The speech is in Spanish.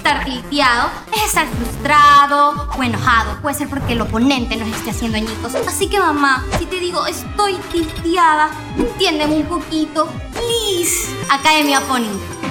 estar tilteado es estar frustrado o enojado. Puede ser porque el oponente nos esté haciendo añicos. Así que mamá, si te digo estoy tilteada, entiéndeme un poquito. Please. Academia Pony.